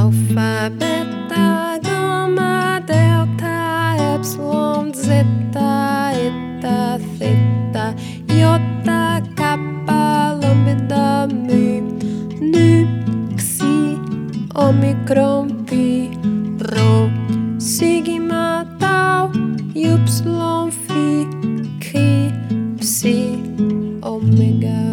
Alfa, beta, gama, delta, epsilon, zeta, eta, theta, iota, kappa, lambda, mu, nu, xi, omicron, pi, rho, sigma, tau, Ypsilon, phi, chi, psi, omega.